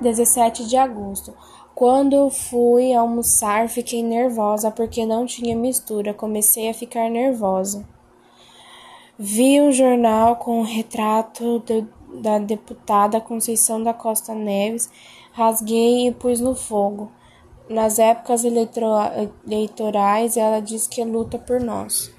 17 de agosto. Quando fui almoçar, fiquei nervosa porque não tinha mistura. Comecei a ficar nervosa. Vi um jornal com o um retrato de, da deputada Conceição da Costa Neves, rasguei e pus no fogo. Nas épocas eleitorais, ela diz que é luta por nós.